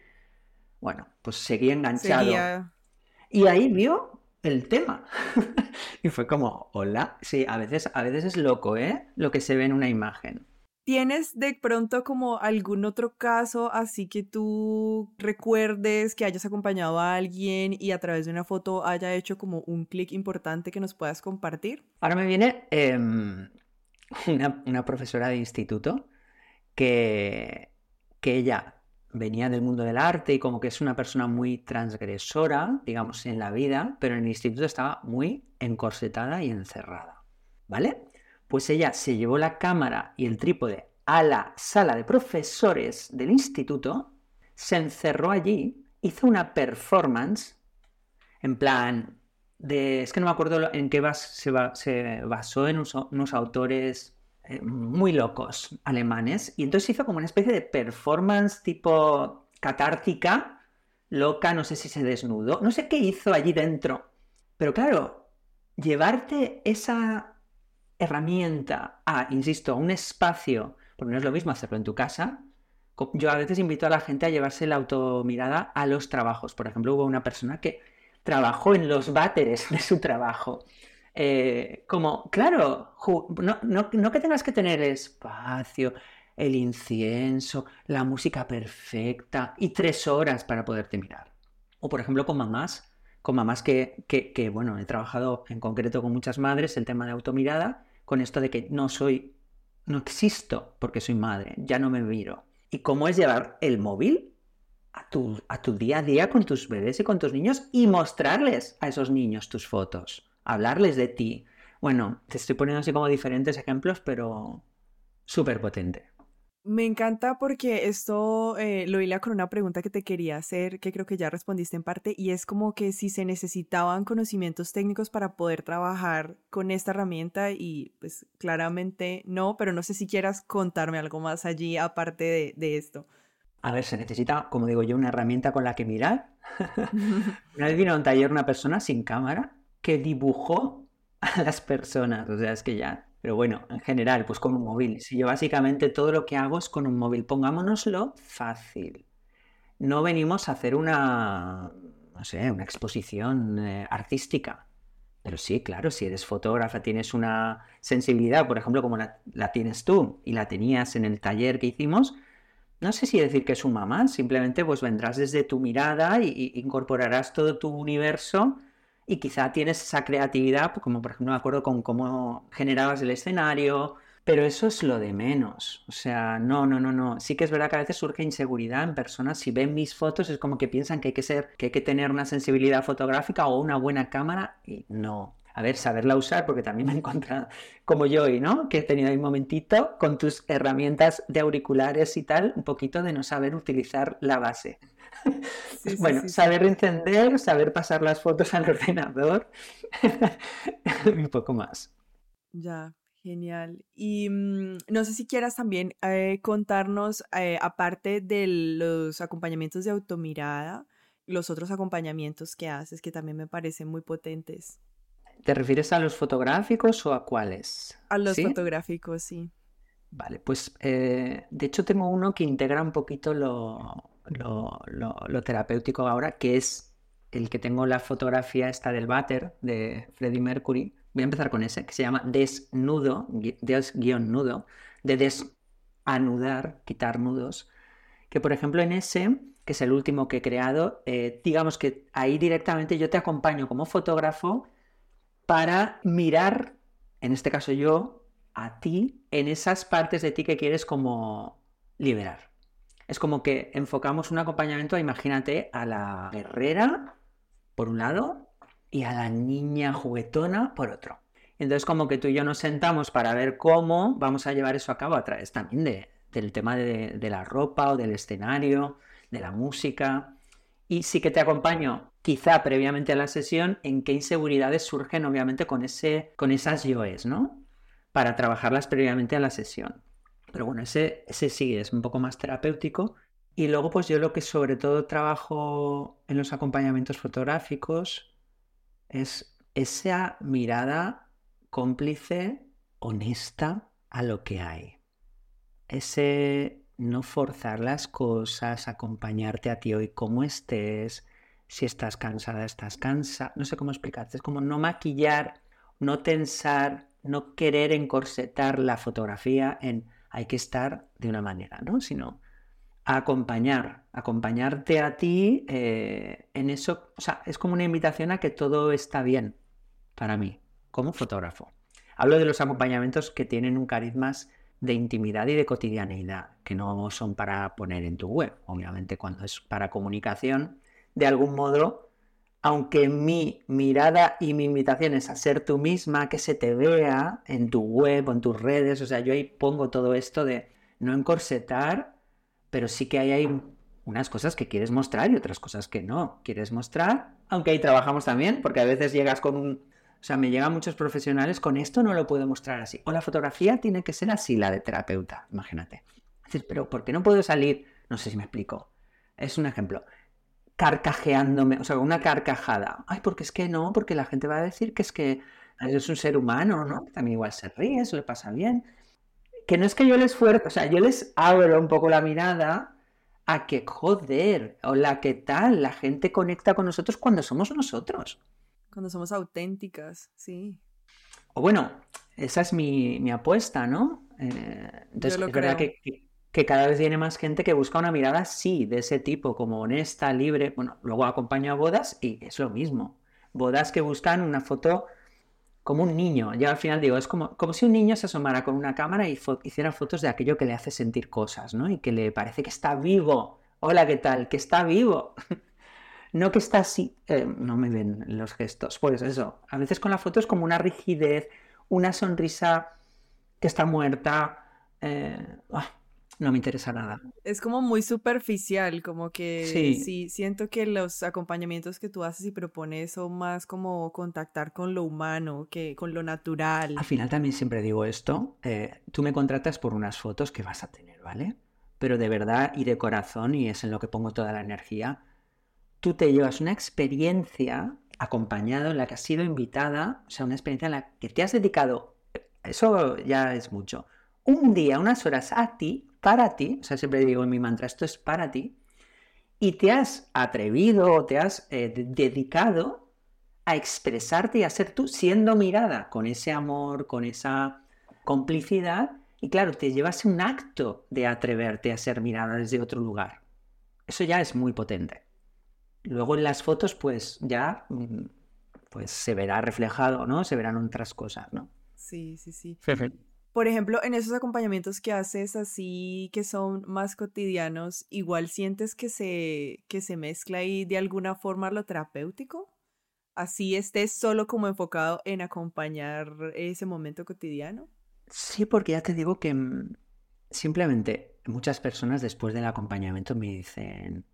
bueno, pues seguía enganchado. Y ahí vio el tema. y fue como, hola. Sí, a veces, a veces es loco, ¿eh? Lo que se ve en una imagen. ¿Tienes de pronto como algún otro caso así que tú recuerdes que hayas acompañado a alguien y a través de una foto haya hecho como un clic importante que nos puedas compartir? Ahora me viene em, una, una, profesora de instituto que, que ella venía del mundo del arte y como que es una persona muy transgresora, digamos, en la vida, pero en el instituto estaba muy encorsetada y encerrada. ¿Vale? Pues ella se llevó la cámara y el trípode a la sala de profesores del instituto, se encerró allí, hizo una performance, en plan, de, es que no me acuerdo en qué se, basó en unos autores muy locos alemanes. Y entonces hizo como una especie de performance tipo catártica, loca, no sé si se desnudó, no sé qué hizo allí dentro. Pero claro, llevarte esa herramienta a, insisto, a un espacio, porque no es lo mismo hacerlo en tu casa. Yo a veces invito a la gente a llevarse la automirada a los trabajos. Por ejemplo, hubo una persona que trabajó en los váteres de su trabajo eh, como, claro, no, que tengas que tener espacio, el incienso, la música perfecta y tres horas para poderte mirar. O por ejemplo con mamás, con mamás que, que, bueno, he trabajado en concreto con muchas madres el tema de automirada, con esto de que no soy, no existo porque soy madre, ya no me miro. ¿Y cómo es llevar el móvil a tu, a tu día a día con tus bebés y con tus niños y mostrarles a esos niños tus fotos? Hablarles de ti. Bueno, te estoy poniendo así como diferentes ejemplos, pero súper potente. Me encanta porque esto eh, lo hila con una pregunta que te quería hacer, que creo que ya respondiste en parte, y es como que si se necesitaban conocimientos técnicos para poder trabajar con esta herramienta, y pues claramente no, pero no sé si quieras contarme algo más allí aparte de, de esto. A ver, se necesita, como digo yo, una herramienta con la que mirar. una vez vino a un taller una persona sin cámara que dibujó a las personas. O sea, es que ya. Pero bueno, en general, pues con un móvil. Si yo básicamente todo lo que hago es con un móvil, pongámonoslo fácil. No venimos a hacer una, no sé, una exposición eh, artística. Pero sí, claro, si eres fotógrafa, tienes una sensibilidad, por ejemplo, como la, tienes tú y la tenías en el taller que hicimos, no sé si decir que es un mamá, simplemente pues vendrás desde tu mirada y incorporarás todo tu universo y quizá tienes esa creatividad, pues, como por ejemplo me acuerdo con cómo generabas el escenario, pero eso es lo de menos. O sea, no, no, no, no. Sí que es verdad que a veces surge inseguridad en personas. Si ven mis fotos es como que piensan que hay que ser, que hay que tener una sensibilidad fotográfica o una buena cámara y no. A ver, saberla usar, porque también me encuentro como yo hoy, ¿no? Que he tenido ahí un momentito con tus herramientas de auriculares y tal, un poquito de no saber utilizar la base. Bueno, saber encender, saber pasar las fotos al ordenador, un poco más. Ya, genial. Y mm, no sé si quieras también eh, contarnos, eh, aparte de los acompañamientos de automirada, los otros acompañamientos que haces que también me parecen muy potentes. ¿Te refieres a los fotográficos o a cuáles? A los fotográficos, sí. Vale, pues eh, de hecho tengo uno que integra un poquito lo, lo, terapéutico ahora, que es el que tengo la fotografía esta del váter de Freddie Mercury, voy a empezar con ese, que se llama Desnudo, des-nudo, de desanudar, quitar nudos, que por ejemplo en ese, que es el último que he creado, eh, digamos que ahí directamente yo te acompaño como fotógrafo para mirar, en este caso yo, a ti, en esas partes de ti que quieres como liberar. Es como que enfocamos un acompañamiento, imagínate, a la guerrera, por un lado, y a la niña juguetona, por otro. Entonces, como que tú y yo nos sentamos para ver cómo vamos a llevar eso a cabo a través también de, del tema de, la ropa o del escenario, de la música. Y sí que te acompaño, quizá previamente a la sesión, en qué inseguridades surgen, obviamente, con, con esas yoes, ¿no? Para trabajarlas previamente a la sesión. Pero bueno, ese, ese sí es un poco más terapéutico. Y luego, pues yo lo que sobre todo trabajo en los acompañamientos fotográficos es esa mirada cómplice, honesta a lo que hay. Ese no forzar las cosas, acompañarte a ti hoy como estés, si estás cansada, estás cansada, no sé cómo explicarte, es como no maquillar, no tensar, no querer encorsetar la fotografía en hay que estar de una manera, ¿no? Sino acompañar, acompañarte a ti eh, en eso, o sea, es como una invitación a que todo está bien para mí, como fotógrafo. Hablo de los acompañamientos que tienen un carisma de intimidad y de cotidianeidad, que no son para poner en tu web. Obviamente cuando es para comunicación, de algún modo, aunque mi mirada y mi invitación es a ser tú misma, que se te vea en tu web o en tus redes, o sea, yo ahí pongo todo esto de no encorsetar, pero sí que hay, hay unas cosas que quieres mostrar y otras cosas que no quieres mostrar, aunque ahí trabajamos también, porque a veces llegas con un... O sea, me llegan muchos profesionales con esto no lo puedo mostrar así. O la fotografía tiene que ser así, la de terapeuta, imagínate. Dices, pero ¿por qué no puedo salir? No sé si me explico. Es un ejemplo carcajeándome, o sea, una carcajada. Ay, porque es que no, porque la gente va a decir que es que es un ser humano, ¿no? Que también igual se ríe, eso le pasa bien. Que no es que yo les fuerce, o sea, yo les abro un poco la mirada a que, joder, hola, ¿qué tal? La gente conecta con nosotros cuando somos nosotros. Cuando somos auténticas, sí. O bueno, esa es mi, apuesta, ¿no? Eh, entonces, es verdad que, que cada vez viene más gente que busca una mirada sí, de ese tipo, como honesta, libre. Bueno, luego acompaño a bodas y es lo mismo. Bodas que buscan una foto como un niño. Yo al final digo, es como, como si un niño se asomara con una cámara y hiciera fotos de aquello que le hace sentir cosas, ¿no? Y que le parece que está vivo. Hola, ¿qué tal? Que está vivo. no que está así. Eh, no me ven los gestos. Pues eso, a veces con la foto es como una rigidez, una sonrisa que está muerta. Eh, ah, no me interesa nada. Es como muy superficial, como que sí. siento que los acompañamientos que tú haces y propones son más como contactar con lo humano que con lo natural. Al final también siempre digo esto, eh, tú me contratas por unas fotos que vas a tener, ¿vale? Pero de verdad y de corazón, y es en lo que pongo toda la energía, tú te llevas una experiencia acompañado en la que has sido invitada, o sea, una experiencia en la que te has dedicado, eso ya es mucho, un día, unas horas a ti, para ti, o sea, siempre digo en mi mantra, esto es para ti, y te has atrevido o te has eh, dedicado a expresarte y a ser tú siendo mirada con ese amor, con esa complicidad, y claro, te llevas un acto de atreverte a ser mirada desde otro lugar. Eso ya es muy potente. Luego en las fotos, pues ya mm, pues se verá reflejado, ¿no? Se verán otras cosas, ¿no? Sí, sí, sí. Por ejemplo, en esos acompañamientos que haces así que son más cotidianos, igual sientes que se, que se mezcla ahí de alguna forma lo terapéutico. Así estés solo como enfocado en acompañar ese momento cotidiano. Sí, porque ya te digo que mm, simplemente muchas personas después del acompañamiento me dicen,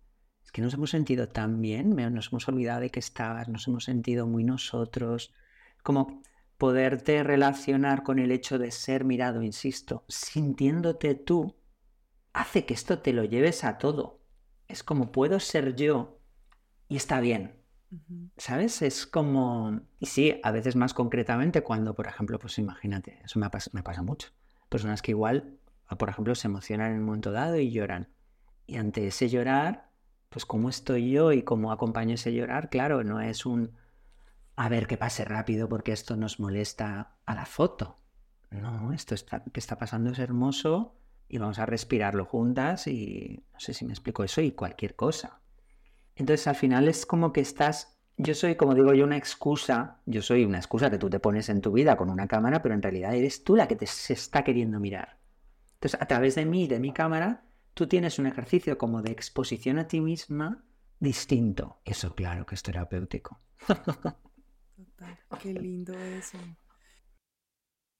es que nos hemos sentido tan bien, nos hemos olvidado de que estabas, nos hemos sentido muy nosotros, como poderte relacionar con el hecho de ser mirado, insisto, sintiéndote tú, hace que esto te lo lleves a todo. Es como puedo ser yo y está bien. ¿Sabes? Es como... Y sí, a veces más concretamente cuando, por ejemplo, pues imagínate, eso me, me pasa mucho. Personas que igual, por ejemplo, se emocionan en un momento dado y lloran. Y ante ese llorar, pues cómo estoy yo y cómo acompaño ese llorar, claro, no es un a ver que pase rápido porque esto nos molesta a la foto. No, esto está, que está pasando es hermoso y vamos a respirarlo juntas y no sé si me explico eso y cualquier cosa. Entonces al final es como que estás, yo soy como digo yo una excusa, yo soy una excusa que tú te pones en tu vida con una cámara, pero en realidad eres tú la que te está queriendo mirar. Entonces a través de mí, de mi cámara, tú tienes un ejercicio como de exposición a ti misma distinto. Eso claro que es terapéutico. Qué lindo eso.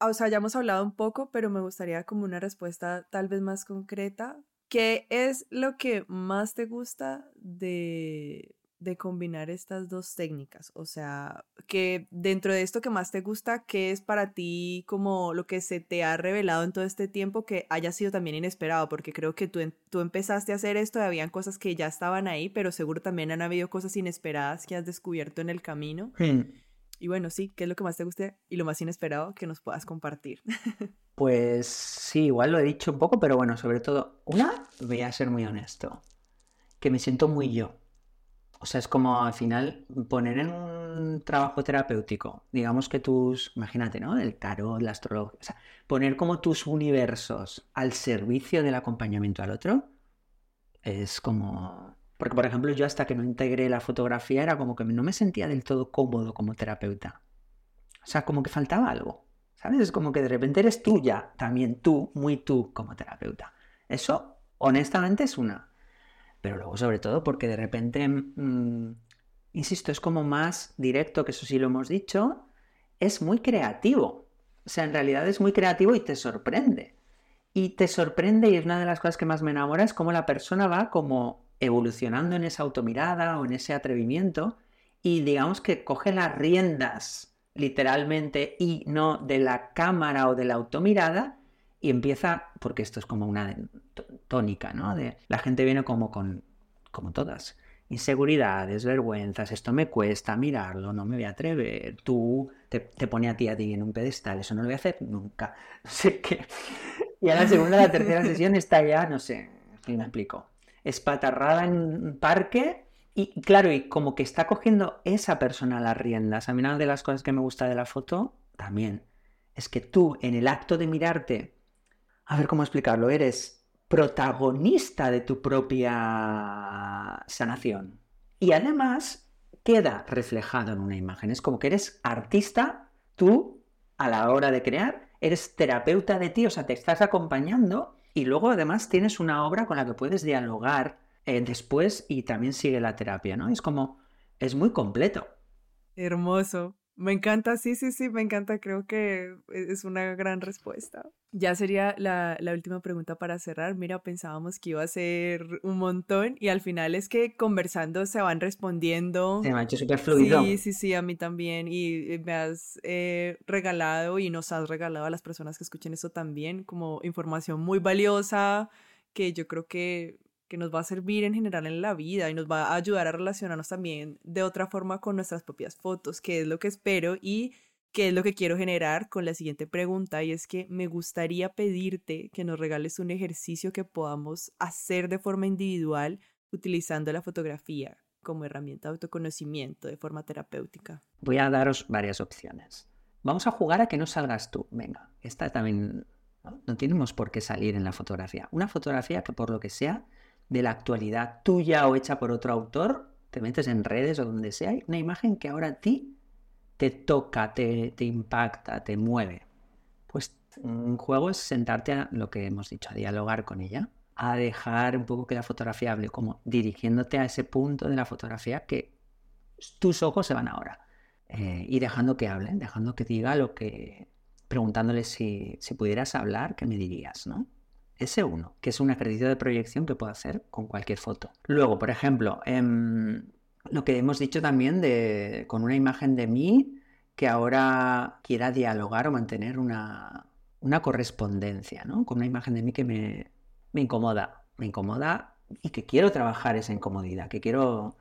O sea, ya hemos hablado un poco, pero me gustaría como una respuesta tal vez más concreta. ¿Qué es lo que más te gusta de, de combinar estas dos técnicas? O sea, que dentro de esto que más te gusta, ¿qué es para ti como lo que se te ha revelado en todo este tiempo que haya sido también inesperado? Porque creo que tú, tú empezaste a hacer esto y habían cosas que ya estaban ahí, pero seguro también han habido cosas inesperadas que has descubierto en el camino. Hmm. Y bueno, sí, ¿qué es lo que más te guste y lo más inesperado que nos puedas compartir? pues sí, igual lo he dicho un poco, pero bueno, sobre todo, una, voy a ser muy honesto, que me siento muy yo. O sea, es como al final poner en un trabajo terapéutico, digamos que tus, imagínate, ¿no? El tarot, la astrología, o sea, poner como tus universos al servicio del acompañamiento al otro, es como porque, por ejemplo, yo hasta que no integré la fotografía era como que no me sentía del todo cómodo como terapeuta. O sea, como que faltaba algo. ¿Sabes? Es como que de repente eres tuya, también tú, muy tú como terapeuta. Eso, honestamente, es una. Pero luego, sobre todo, porque de repente, mm, insisto, es como más directo, que eso sí lo hemos dicho, es muy creativo. O sea, en realidad es muy creativo y te sorprende. Y te sorprende, y es una de las cosas que más me enamora, es cómo la persona va como evolucionando en esa automirada o en ese atrevimiento y digamos que coge las riendas literalmente y no de la cámara o de la automirada y empieza, porque esto es como una tónica, ¿no? De, la gente viene como con, como todas, inseguridades, vergüenzas, esto me cuesta mirarlo, no me voy a atrever, tú te, te pone a ti a ti en un pedestal, eso no lo voy a hacer nunca, no sé qué. Y a la segunda, la tercera sesión está ya, no sé, me explico espatarrada en un parque y claro, y como que está cogiendo esa persona las riendas. A mí una de las cosas que me gusta de la foto también es que tú en el acto de mirarte, a ver cómo explicarlo, eres protagonista de tu propia sanación. Y además queda reflejado en una imagen. Es como que eres artista, tú, a la hora de crear, eres terapeuta de ti, o sea, te estás acompañando y luego además tienes una obra con la que puedes dialogar eh, después y también sigue la terapia, ¿no? Es como, es muy completo. Hermoso. Me encanta, sí, sí, sí, me encanta. Creo que e-, es una gran respuesta. Ya sería la, última pregunta para cerrar. Mira, pensábamos que iba a ser un montón y al final es que conversando se van respondiendo. Se me ha hecho súper fluido. Sí, sí, sí, a mí también. Y me has eh, regalado y nos has regalado a las personas que escuchen eso también como información muy valiosa que yo creo que que nos va a servir en general en la vida y nos va a ayudar a relacionarnos también de otra forma con nuestras propias fotos, que es lo que espero y que es lo que quiero generar con la siguiente pregunta y es que me gustaría pedirte que nos regales un ejercicio que podamos hacer de forma individual utilizando la fotografía como herramienta de autoconocimiento de forma terapéutica. Voy a daros varias opciones. Vamos a jugar a que no salgas tú. Venga, esta también no, no tenemos por qué salir en la fotografía. Una fotografía que por lo que sea de la actualidad tuya o hecha por otro autor, te metes en redes o donde sea, hay una imagen que ahora a ti te toca, te, te impacta, te mueve. Pues un juego es sentarte a lo que hemos dicho, a dialogar con ella, a dejar un poco que la fotografía hable, como dirigiéndote a ese punto de la fotografía que tus ojos se van ahora. Eh, y dejando que hable, dejando que diga lo que, preguntándole si, si pudieras hablar, ¿qué me dirías? ¿no? Ese uno, que es un ejercicio de proyección que puedo hacer con cualquier foto. Luego, por ejemplo, em, lo que hemos dicho también de con una imagen de mí que ahora quiera dialogar o mantener una, una correspondencia, ¿no? Con una imagen de mí que me, me incomoda, me incomoda y que quiero trabajar esa incomodidad, que quiero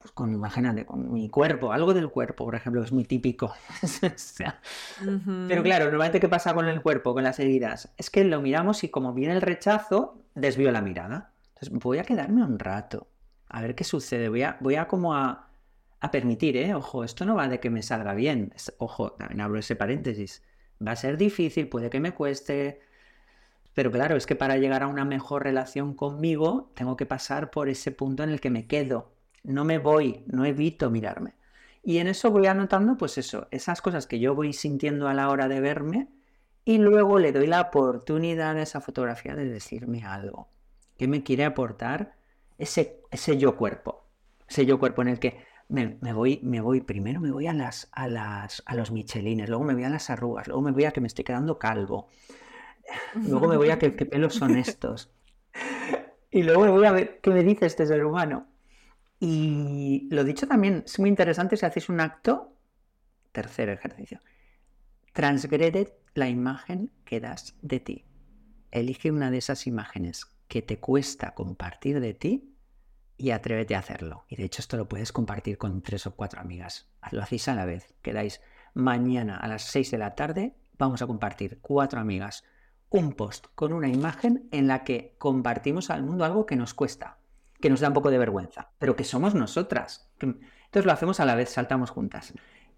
pues con, imagínate, con mi cuerpo, algo del cuerpo, por ejemplo, es muy típico. Pero claro, normalmente, ¿qué pasa con el cuerpo, con las heridas? Es que lo miramos y como viene el rechazo, desvío la mirada. Entonces, voy a quedarme un rato. a ver qué sucede. Voy a, voy a como a, a permitir, ¿eh? Ojo, esto no va de que me salga bien. Ojo, también abro ese paréntesis. Va a ser difícil, puede que me cueste. Pero claro, es que para llegar a una mejor relación conmigo, tengo que pasar por ese punto en el que me quedo. No me voy, no evito mirarme. Y en eso voy anotando, pues eso, esas cosas que yo voy sintiendo a la hora de verme y luego le doy la oportunidad a esa fotografía de decirme algo. ¿Qué me quiere aportar ese, ese yo cuerpo? Ese yo cuerpo en el que me, voy, me voy, primero me voy a las, a las, a los michelines, luego me voy a las arrugas, luego me voy a que me estoy quedando calvo, luego me voy a que, qué pelos son estos. Y luego me voy a ver qué me dice este ser humano. Y lo dicho también, es muy interesante si haces un acto, tercer ejercicio, transgrede la imagen que das de ti. Elige una de esas imágenes que te cuesta compartir de ti y atrévete a hacerlo. Y de hecho esto lo puedes compartir con tres o cuatro amigas. Lo hacéis a la vez. Quedáis mañana a las seis de la tarde. Vamos a compartir cuatro amigas un post con una imagen en la que compartimos al mundo algo que nos cuesta, que nos da un poco de vergüenza, pero que somos nosotras. Entonces lo hacemos a la vez, saltamos juntas.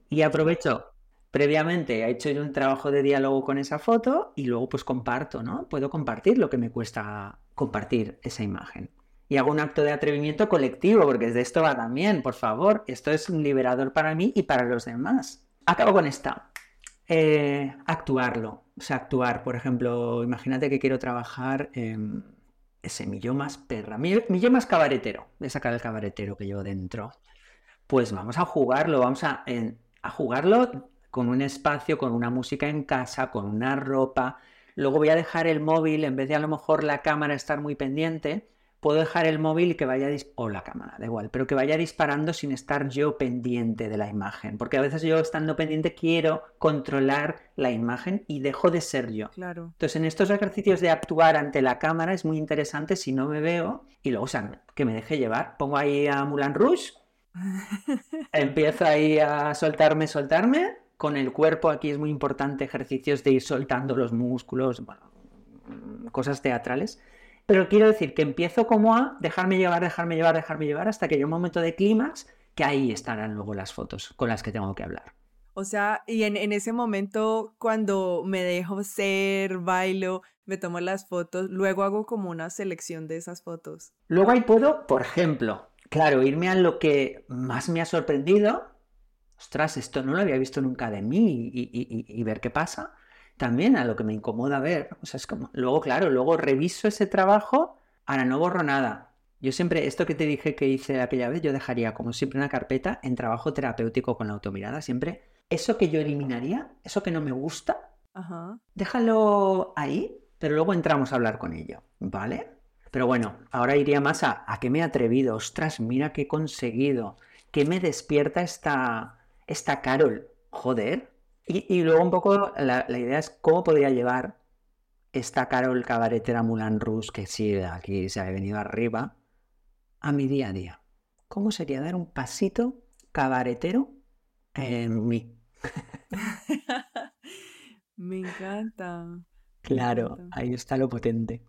Y aprovecho, previamente he hecho yo un trabajo de diálogo con esa foto y luego pues comparto, ¿no? Puedo compartir lo que me cuesta compartir esa imagen y hago un acto de atrevimiento colectivo, porque de esto va también, por favor. Esto es un liberador para mí y para los demás. Acabo con esta. Eh, actuarlo. O sea, actuar. Por ejemplo, imagínate que quiero trabajar en ese mi yo más perra, mi, yo más cabaretero. Voy a sacar el cabaretero que llevo dentro. Pues vamos a jugarlo, vamos a, a jugarlo con un espacio, con una música en casa, con una ropa. Luego voy a dejar el móvil, en vez de a lo mejor la cámara estar muy pendiente, puedo dejar el móvil y que vaya o la cámara, da igual, pero que vaya disparando sin estar yo pendiente de la imagen, porque a veces yo estando pendiente quiero controlar la imagen y dejo de ser yo. Claro. Entonces, en estos ejercicios de actuar ante la cámara es muy interesante si no me veo y luego, o sea, que me deje llevar. Pongo ahí a Mulan Rouge, empiezo ahí a soltarme, soltarme. Con el cuerpo aquí es muy importante ejercicios de ir soltando los músculos, cosas teatrales pero quiero decir que empiezo como a dejarme llevar, dejarme llevar, dejarme llevar hasta que haya un momento de clímax que ahí estarán luego las fotos con las que tengo que hablar. O sea, y en, ese momento cuando me dejo ser, bailo, me tomo las fotos, luego hago como una selección de esas fotos. Luego ahí puedo, por ejemplo, claro, irme a lo que más me ha sorprendido. Ostras, esto no lo había visto nunca de mí y ver qué pasa también a lo que me incomoda ver. O sea, es como, luego, claro, luego reviso ese trabajo, ahora no borro nada. Yo siempre, esto que te dije que hice aquella vez, yo dejaría como siempre una carpeta en trabajo terapéutico con la automirada, siempre. Eso que yo eliminaría, eso que no me gusta, déjalo ahí, pero luego entramos a hablar con ello, ¿vale? Pero bueno, ahora iría más a, a qué me he atrevido, ostras, mira qué he conseguido, qué me despierta esta, esta Carol, joder, y, luego un poco la, idea es cómo podría llevar esta Carol cabaretera Mulan Rus, que sí, aquí se ha venido arriba, a mi día a día. ¿Cómo sería dar un pasito cabaretero en mí? Me encanta. Claro, ahí está lo potente.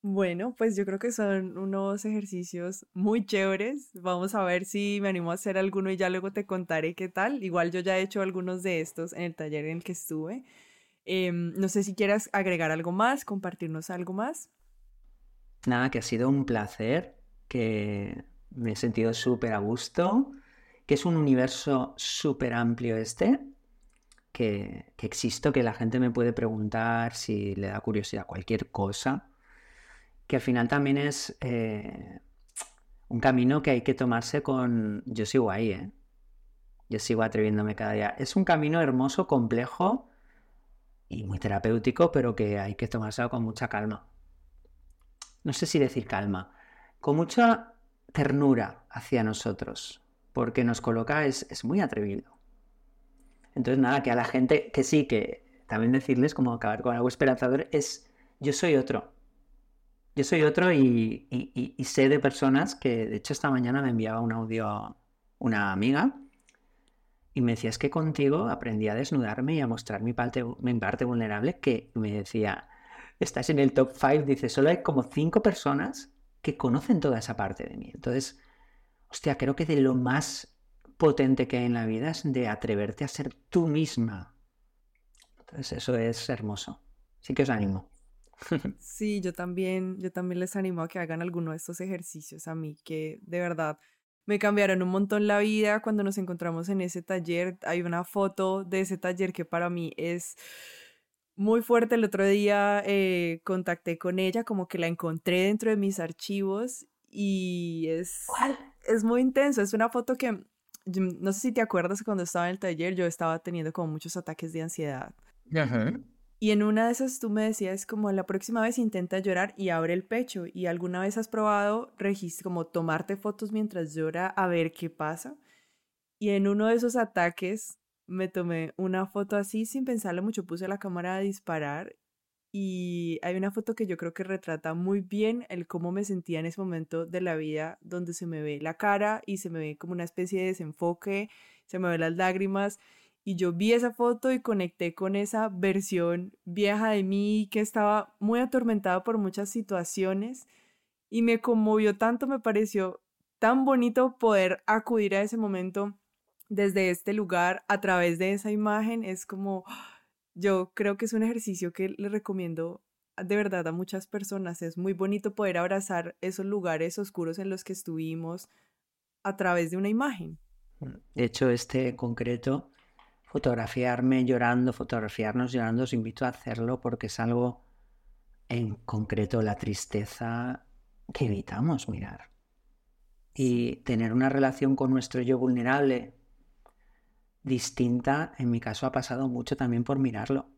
Bueno, pues yo creo que son unos ejercicios muy chéveres. Vamos a ver si me animo a hacer alguno y ya luego te contaré qué tal. Igual yo ya he hecho algunos de estos en el taller en el que estuve. Em, no sé si quieras agregar algo más, compartirnos algo más. Nada, que ha sido un placer, que me he sentido súper a gusto, que es un universo súper amplio este, que, que existo, que la gente me puede preguntar si le da curiosidad cualquier cosa que al final también es eh, un camino que hay que tomarse con... Yo sigo ahí, ¿eh? Yo sigo atreviéndome cada día. Es un camino hermoso, complejo y muy terapéutico, pero que hay que tomárselo con mucha calma. No sé si decir calma, con mucha ternura hacia nosotros, porque nos coloca, es, es muy atrevido. Entonces, nada, que a la gente, que sí, que también decirles, como acabar con algo esperanzador, es yo soy otro. Yo soy otro y, sé de personas que, de hecho, esta mañana me enviaba un audio una amiga y me decía, es que contigo aprendí a desnudarme y a mostrar mi parte, vulnerable, que me decía, estás en el top 5, dice, solo hay como cinco personas que conocen toda esa parte de mí. Entonces, hostia, creo que de lo más potente que hay en la vida es de atreverte a ser tú misma. Entonces eso es hermoso. Sí que os animo. Sí, yo también, yo también les animo a que hagan alguno de estos ejercicios a mí, que de verdad me cambiaron un montón la vida cuando nos encontramos en ese taller. Hay una foto de ese taller que para mí es muy fuerte. El otro día eh, contacté con ella, como que la encontré dentro de mis archivos y es, es muy intenso. Es una foto que, no sé si te acuerdas cuando estaba en el taller, yo estaba teniendo como muchos ataques de ansiedad. Y en una de esas tú me decías como la próxima vez intenta llorar y abre el pecho. ¿Y alguna vez has probado como tomarte fotos mientras llora a ver qué pasa? Y en uno de esos ataques me tomé una foto así sin pensarlo mucho, puse la cámara a disparar y hay una foto que yo creo que retrata muy bien el cómo me sentía en ese momento de la vida donde se me ve la cara y se me ve como una especie de desenfoque, se me ven las lágrimas y yo vi esa foto y conecté con esa versión vieja de mí que estaba muy atormentada por muchas situaciones y me conmovió tanto, me pareció tan bonito poder acudir a ese momento desde este lugar a través de esa imagen. Es como, yo creo que es un ejercicio que le recomiendo de verdad a muchas personas. Es muy bonito poder abrazar esos lugares oscuros en los que estuvimos a través de una imagen. De hecho, este concreto fotografiarme llorando, fotografiarnos llorando, os invito a hacerlo porque es algo en concreto la tristeza que evitamos mirar. Y tener una relación con nuestro yo vulnerable distinta, en mi caso ha pasado mucho también por mirarlo.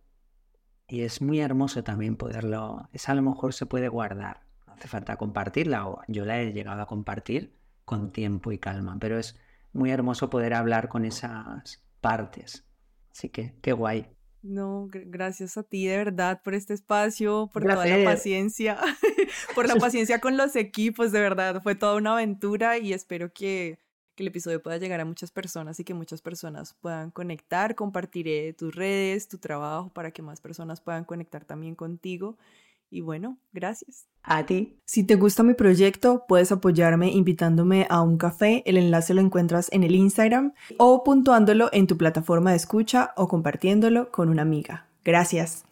Y es muy hermoso también poderlo, esa a lo mejor se puede guardar, no hace falta compartirla o yo la he llegado a compartir con tiempo y calma, pero es muy hermoso poder hablar con esas partes. Así que, qué guay. No, gracias a ti de verdad por este espacio, por toda la paciencia, por la paciencia con los equipos, de verdad. Fue toda una aventura y espero que, que, el episodio pueda llegar a muchas personas y que muchas personas puedan conectar. Compartiré tus redes, tu trabajo para que más personas puedan conectar también contigo. Y bueno, gracias. A ti. Si te gusta mi proyecto, puedes apoyarme invitándome a un café. El enlace lo encuentras en el Instagram o puntuándolo en tu plataforma de escucha o compartiéndolo con una amiga. Gracias.